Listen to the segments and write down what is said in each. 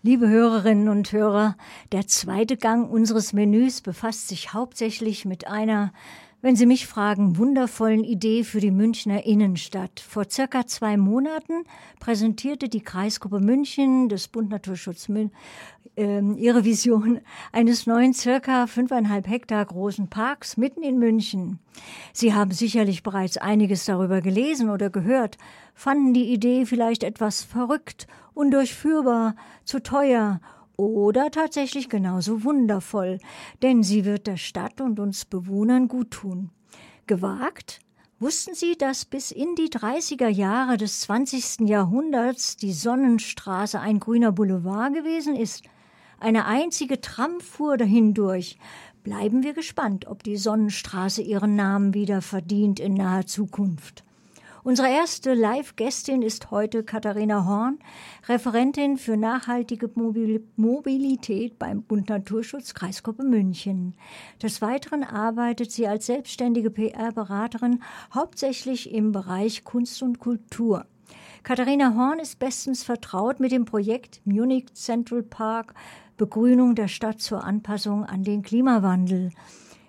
Liebe Hörerinnen und Hörer, der zweite Gang unseres Menüs befasst sich hauptsächlich mit einer, wenn Sie mich fragen, wundervollen Idee für die Münchner Innenstadt. Vor circa zwei Monaten präsentierte die Kreisgruppe München des Bund Naturschutz München äh, ihre Vision eines neuen circa fünfeinhalb Hektar großen Parks mitten in München. Sie haben sicherlich bereits einiges darüber gelesen oder gehört, fanden die Idee vielleicht etwas verrückt, undurchführbar, zu teuer oder tatsächlich genauso wundervoll, denn sie wird der Stadt und uns Bewohnern guttun. Gewagt? Wussten Sie, dass bis in die 30er Jahre des 20. Jahrhunderts die Sonnenstraße ein grüner Boulevard gewesen ist? Eine einzige Tram fuhr dahindurch. Bleiben wir gespannt, ob die Sonnenstraße ihren Namen wieder verdient in naher Zukunft. Unsere erste Live-Gästin ist heute Katharina Horn, Referentin für nachhaltige Mobilität beim Bund Naturschutz Kreisgruppe München. Des Weiteren arbeitet sie als selbstständige PR-Beraterin hauptsächlich im Bereich Kunst und Kultur. Katharina Horn ist bestens vertraut mit dem Projekt Munich Central Park Begrünung der Stadt zur Anpassung an den Klimawandel.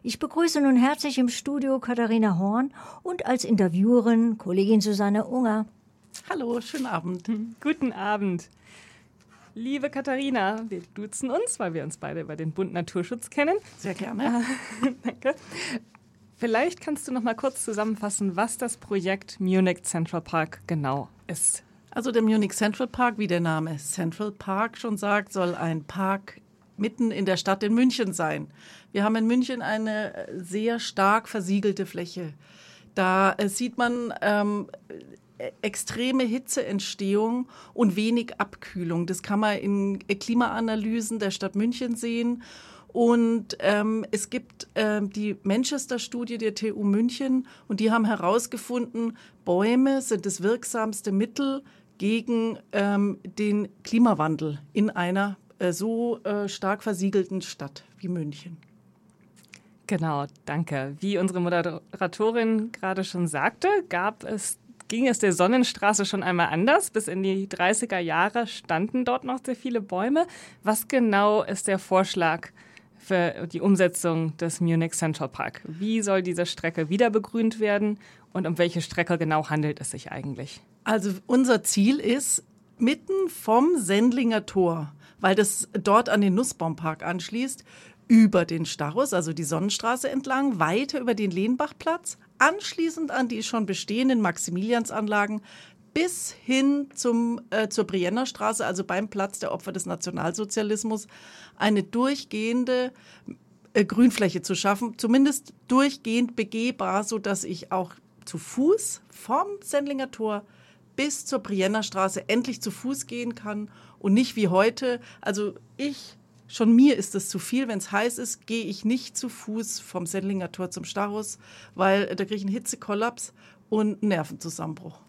Ich begrüße nun herzlich im Studio Katharina Horn und als Interviewerin Kollegin Susanne Unger. Hallo, schönen Abend. Guten Abend. Liebe Katharina, wir duzen uns, weil wir uns beide über den Bund Naturschutz kennen. Sehr gerne. Danke. Vielleicht kannst du noch mal kurz zusammenfassen, was das Projekt Munich Central Park genau ist. Also der Munich Central Park, wie der Name Central Park schon sagt, soll ein Park mitten in der Stadt in München sein. Wir haben in München eine äh, sehr stark versiegelte Fläche. Da äh, sieht man ähm, äh, extreme Hitzeentstehung und wenig Abkühlung. Das kann man in Klimaanalysen der Stadt München sehen. Und ähm, es gibt ähm, die Manchester-Studie der TU München und die haben herausgefunden, Bäume sind das wirksamste Mittel gegen ähm, den Klimawandel in einer äh, so äh, stark versiegelten Stadt wie München. Genau, danke. Wie unsere Moderatorin gerade schon sagte, gab es ging es der Sonnenstraße schon einmal anders. Bis in die 30er Jahre standen dort noch sehr viele Bäume. Was genau ist der Vorschlag für die Umsetzung des Munich Central Park? Wie soll diese Strecke wieder begrünt werden und um welche Strecke genau handelt es sich eigentlich? Also unser Ziel ist, mitten vom Sendlinger Tor weil das dort an den Nussbaumpark anschließt, über den Starus, also die Sonnenstraße entlang, weiter über den Lehnbachplatz, anschließend an die schon bestehenden Maximiliansanlagen bis hin zum, äh, zur Brienner Straße, also beim Platz der Opfer des Nationalsozialismus, eine durchgehende äh, Grünfläche zu schaffen, zumindest durchgehend begehbar, sodass ich auch zu Fuß vom Sendlinger Tor bis zur Brienner Straße endlich zu Fuß gehen kann und nicht wie heute. Also ich, schon mir ist es zu viel. Wenn es heiß ist, gehe ich nicht zu Fuß vom Sendlinger Tor zum Starus, weil da kriege ich einen Hitzekollaps und einen Nervenzusammenbruch.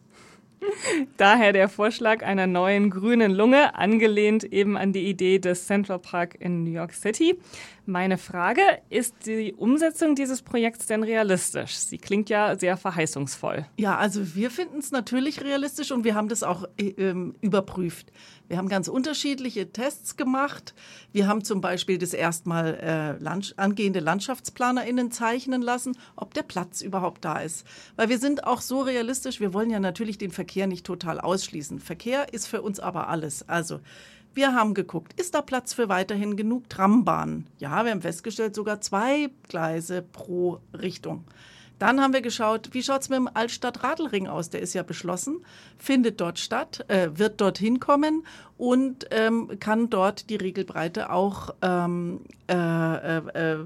Daher der Vorschlag einer neuen grünen Lunge, angelehnt eben an die Idee des Central Park in New York City. Meine Frage, ist die Umsetzung dieses Projekts denn realistisch? Sie klingt ja sehr verheißungsvoll. Ja, also wir finden es natürlich realistisch und wir haben das auch äh, ähm, überprüft. Wir haben ganz unterschiedliche Tests gemacht. Wir haben zum Beispiel das erstmal äh, Land angehende LandschaftsplanerInnen zeichnen lassen, ob der Platz überhaupt da ist. Weil wir sind auch so realistisch, wir wollen ja natürlich den Verkehr nicht total ausschließen. Verkehr ist für uns aber alles. Also wir haben geguckt, ist da Platz für weiterhin genug Trambahnen? Ja, wir haben festgestellt, sogar zwei Gleise pro Richtung. Dann haben wir geschaut, wie schaut es mit dem Altstadt-Radelring aus? Der ist ja beschlossen, findet dort statt, äh, wird dorthin kommen und ähm, kann dort die Regelbreite auch ähm, äh, äh,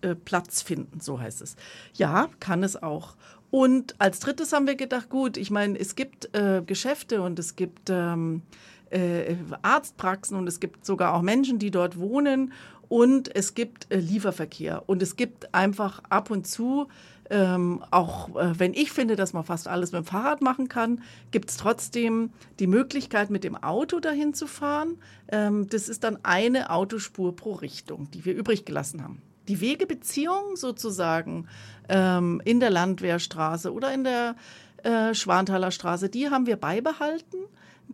äh, Platz finden, so heißt es. Ja, kann es auch. Und als drittes haben wir gedacht, gut, ich meine, es gibt äh, Geschäfte und es gibt ähm, äh, Arztpraxen und es gibt sogar auch Menschen, die dort wohnen und es gibt äh, Lieferverkehr und es gibt einfach ab und zu ähm, auch äh, wenn ich finde, dass man fast alles mit dem Fahrrad machen kann, gibt es trotzdem die Möglichkeit, mit dem Auto dahin zu fahren. Ähm, das ist dann eine Autospur pro Richtung, die wir übrig gelassen haben. Die Wegebeziehung sozusagen ähm, in der Landwehrstraße oder in der äh, Schwanthaler Straße, die haben wir beibehalten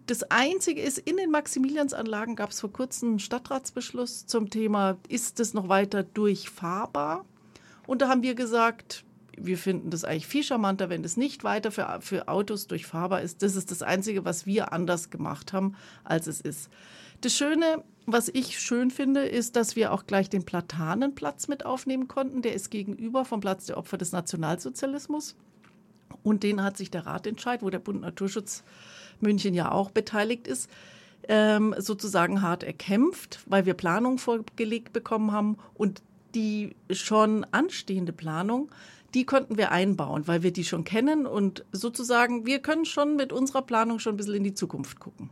Das Einzige ist, in den Maximiliansanlagen gab es vor kurzem einen Stadtratsbeschluss zum Thema, ist es noch weiter durchfahrbar? Und da haben wir gesagt, wir finden das eigentlich viel charmanter, wenn es nicht weiter für, für Autos durchfahrbar ist. Das ist das Einzige, was wir anders gemacht haben, als es ist. Das Schöne, was ich schön finde, ist, dass wir auch gleich den Platanenplatz mit aufnehmen konnten. Der ist gegenüber vom Platz der Opfer des Nationalsozialismus. Und den hat sich der Ratentscheid, wo der Bund Naturschutz München ja auch beteiligt ist, ähm, sozusagen hart erkämpft, weil wir Planungen vorgelegt bekommen haben und die schon anstehende Planung, die konnten wir einbauen, weil wir die schon kennen und sozusagen, wir können schon mit unserer Planung schon ein bisschen in die Zukunft gucken.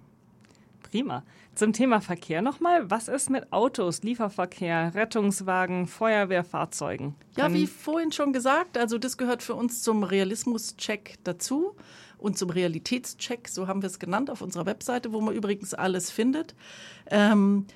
Prima. Zum Thema Verkehr nochmal. Was ist mit Autos, Lieferverkehr, Rettungswagen, Feuerwehrfahrzeugen? Ja, wie vorhin schon gesagt, also das gehört für uns zum Realismus-Check dazu und zum Realitätscheck, so haben wir es genannt auf unserer Webseite, wo man übrigens alles findet. Ähm,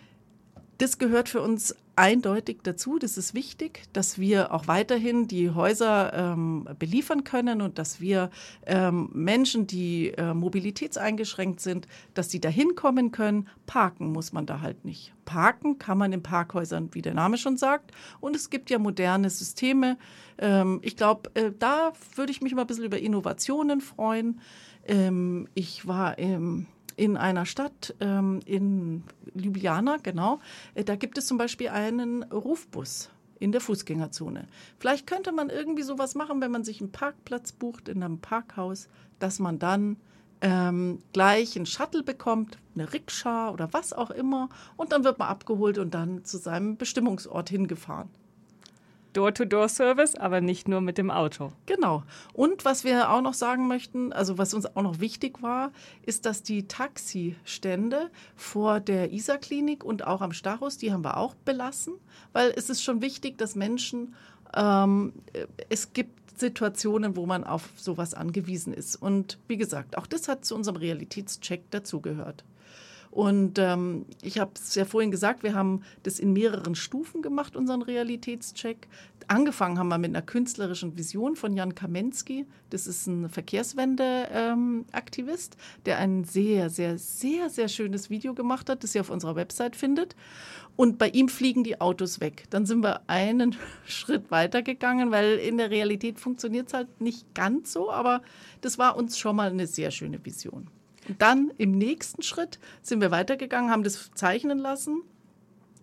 das gehört für uns eindeutig dazu. Das ist wichtig, dass wir auch weiterhin die Häuser ähm, beliefern können und dass wir ähm, Menschen, die äh, mobilitätseingeschränkt sind, dass sie da hinkommen können. Parken muss man da halt nicht. Parken kann man in Parkhäusern, wie der Name schon sagt. Und es gibt ja moderne Systeme. Ähm, ich glaube, äh, da würde ich mich mal ein bisschen über Innovationen freuen. Ähm, ich war im in einer Stadt, ähm, in Ljubljana, genau, äh, da gibt es zum Beispiel einen Rufbus in der Fußgängerzone. Vielleicht könnte man irgendwie sowas machen, wenn man sich einen Parkplatz bucht in einem Parkhaus, dass man dann ähm, gleich einen Shuttle bekommt, eine Rikscha oder was auch immer, und dann wird man abgeholt und dann zu seinem Bestimmungsort hingefahren. Door-to-Door-Service, aber nicht nur mit dem Auto. Genau. Und was wir auch noch sagen möchten, also was uns auch noch wichtig war, ist, dass die Taxistände vor der ISA-Klinik und auch am Stachus, die haben wir auch belassen, weil es ist schon wichtig, dass Menschen, ähm, es gibt Situationen, wo man auf sowas angewiesen ist. Und wie gesagt, auch das hat zu unserem Realitätscheck dazugehört. Und ähm, ich habe es ja vorhin gesagt, wir haben das in mehreren Stufen gemacht, unseren Realitätscheck. Angefangen haben wir mit einer künstlerischen Vision von Jan Kamensky. Das ist ein Verkehrswende-Aktivist, ähm, der ein sehr, sehr, sehr, sehr schönes Video gemacht hat, das ihr auf unserer Website findet. Und bei ihm fliegen die Autos weg. Dann sind wir einen Schritt weiter gegangen, weil in der Realität funktioniert es halt nicht ganz so, aber das war uns schon mal eine sehr schöne Vision. Dann im nächsten Schritt sind wir weitergegangen, haben das zeichnen lassen.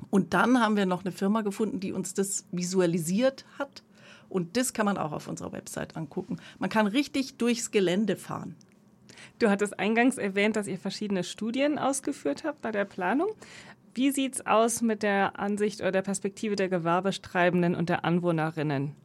Und dann haben wir noch eine Firma gefunden, die uns das visualisiert hat. Und das kann man auch auf unserer Website angucken. Man kann richtig durchs Gelände fahren. Du hattest eingangs erwähnt, dass ihr verschiedene Studien ausgeführt habt bei der Planung. Wie sieht es aus mit der Ansicht oder der Perspektive der Gewerbestreibenden und der Anwohnerinnen?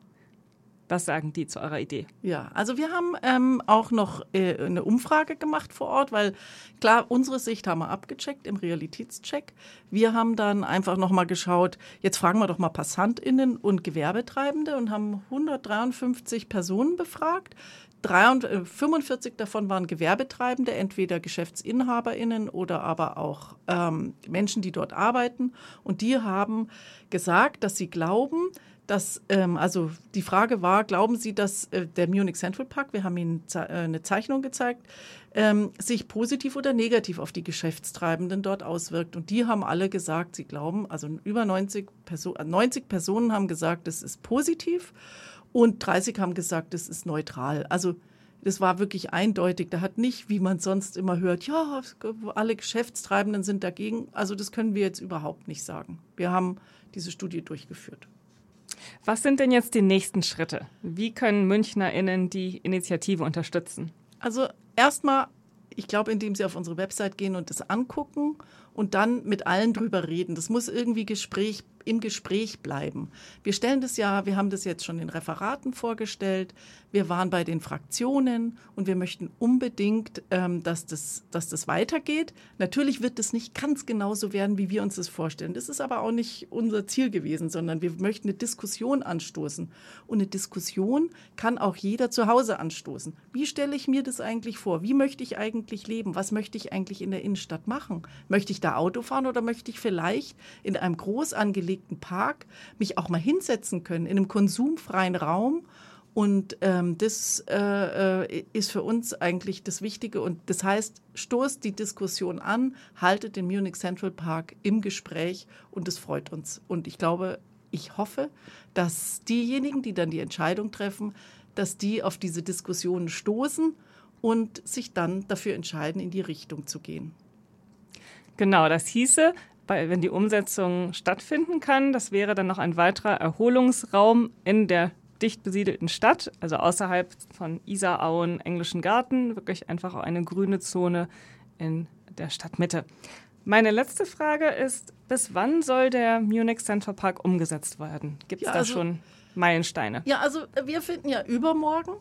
Was sagen die zu eurer Idee? Ja, also wir haben ähm, auch noch äh, eine Umfrage gemacht vor Ort, weil klar, unsere Sicht haben wir abgecheckt im Realitätscheck. Wir haben dann einfach nochmal geschaut, jetzt fragen wir doch mal PassantInnen und Gewerbetreibende und haben 153 Personen befragt. 43, 45 äh, davon waren Gewerbetreibende, entweder GeschäftsinhaberInnen oder aber auch ähm, Menschen, die dort arbeiten. Und die haben gesagt, dass sie glauben, dass, ähm, also die Frage war, glauben Sie, dass äh, der Munich Central Park, wir haben Ihnen äh, eine Zeichnung gezeigt, ähm, sich positiv oder negativ auf die Geschäftstreibenden dort auswirkt? Und die haben alle gesagt, sie glauben, also über 90, Perso 90 Personen haben gesagt, es ist positiv und 30 haben gesagt, es ist neutral. Also das war wirklich eindeutig. Da hat nicht, wie man sonst immer hört, ja, alle Geschäftstreibenden sind dagegen. Also das können wir jetzt überhaupt nicht sagen. Wir haben diese Studie durchgeführt. Was sind denn jetzt die nächsten Schritte? Wie können MünchnerInnen die Initiative unterstützen? Also erstmal, ich glaube, indem sie auf unsere Website gehen und das angucken und dann mit allen drüber reden. Das muss irgendwie Gespräch im Gespräch bleiben. Wir stellen das ja, wir haben das jetzt schon in Referaten vorgestellt, wir waren bei den Fraktionen und wir möchten unbedingt, ähm, dass, das, dass das weitergeht. Natürlich wird es nicht ganz genauso werden, wie wir uns das vorstellen. Das ist aber auch nicht unser Ziel gewesen, sondern wir möchten eine Diskussion anstoßen. Und eine Diskussion kann auch jeder zu Hause anstoßen. Wie stelle ich mir das eigentlich vor? Wie möchte ich eigentlich leben? Was möchte ich eigentlich in der Innenstadt machen? Möchte ich da Auto fahren oder möchte ich vielleicht in einem groß angelegten Park mich auch mal hinsetzen können, in einem konsumfreien Raum Und ähm, das äh, äh, ist für uns eigentlich das Wichtige. Und das heißt, stoßt die Diskussion an, haltet den Munich Central Park im Gespräch und das freut uns. Und ich glaube, ich hoffe, dass diejenigen, die dann die Entscheidung treffen, dass die auf diese Diskussionen stoßen und sich dann dafür entscheiden, in die Richtung zu gehen. Genau, das hieße, wenn die Umsetzung stattfinden kann, das wäre dann noch ein weiterer Erholungsraum in der dicht besiedelten Stadt, also außerhalb von Isarauen, Englischen Garten, wirklich einfach eine grüne Zone in der Stadtmitte. Meine letzte Frage ist, bis wann soll der Munich Central Park umgesetzt werden? Gibt es ja, da also, schon Meilensteine? Ja, also wir finden ja übermorgen.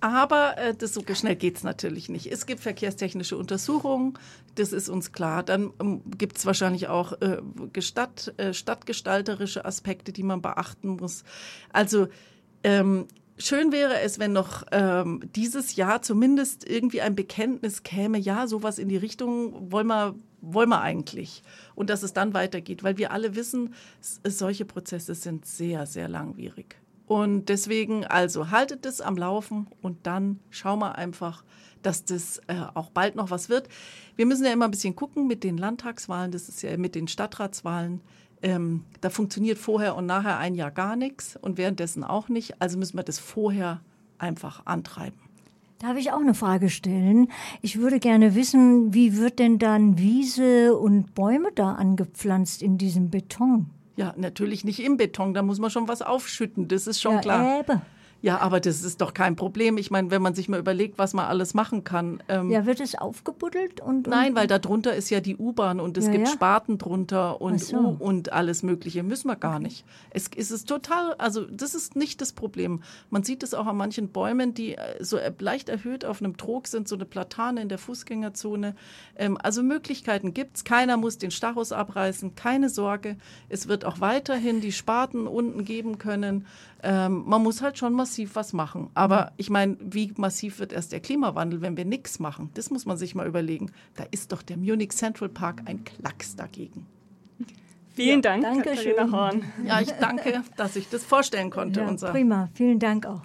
Aber äh, das so schnell geht es natürlich nicht. Es gibt verkehrstechnische Untersuchungen, das ist uns klar. Dann ähm, gibt es wahrscheinlich auch äh, Gestatt, äh, stadtgestalterische Aspekte, die man beachten muss. Also ähm, schön wäre es, wenn noch ähm, dieses Jahr zumindest irgendwie ein Bekenntnis käme, ja, sowas in die Richtung wollen wir, wollen wir eigentlich. Und dass es dann weitergeht, weil wir alle wissen, solche Prozesse sind sehr, sehr langwierig. Und deswegen, also haltet es am Laufen und dann schauen wir einfach, dass das äh, auch bald noch was wird. Wir müssen ja immer ein bisschen gucken mit den Landtagswahlen, das ist ja mit den Stadtratswahlen. Ähm, da funktioniert vorher und nachher ein Jahr gar nichts und währenddessen auch nicht. Also müssen wir das vorher einfach antreiben. Darf ich auch eine Frage stellen? Ich würde gerne wissen, wie wird denn dann Wiese und Bäume da angepflanzt in diesem Beton? Ja, natürlich nicht im Beton, da muss man schon was aufschütten, das ist schon ja, klar. Eben. Ja, aber das ist doch kein Problem. Ich meine, wenn man sich mal überlegt, was man alles machen kann. Ähm, ja, wird es aufgebuddelt? Und, und Nein, weil da drunter ist ja die U-Bahn und es ja, gibt ja? Spaten drunter und so. U und alles Mögliche. Müssen wir gar okay. nicht. Es, es ist total, also das ist nicht das Problem. Man sieht es auch an manchen Bäumen, die äh, so leicht erhöht auf einem Trog sind, so eine Platane in der Fußgängerzone. Ähm, also Möglichkeiten gibt es. Keiner muss den Stachus abreißen, keine Sorge. Es wird auch weiterhin die Spaten unten geben können. Ähm, man muss halt schon massiv was machen. Aber ich meine, wie massiv wird erst der Klimawandel, wenn wir nichts machen? Das muss man sich mal überlegen. Da ist doch der Munich Central Park ein Klacks dagegen. Vielen ja, Dank, Danke Katharina Horn. Ja, ich danke, dass ich das vorstellen konnte. Ja, prima, vielen Dank auch.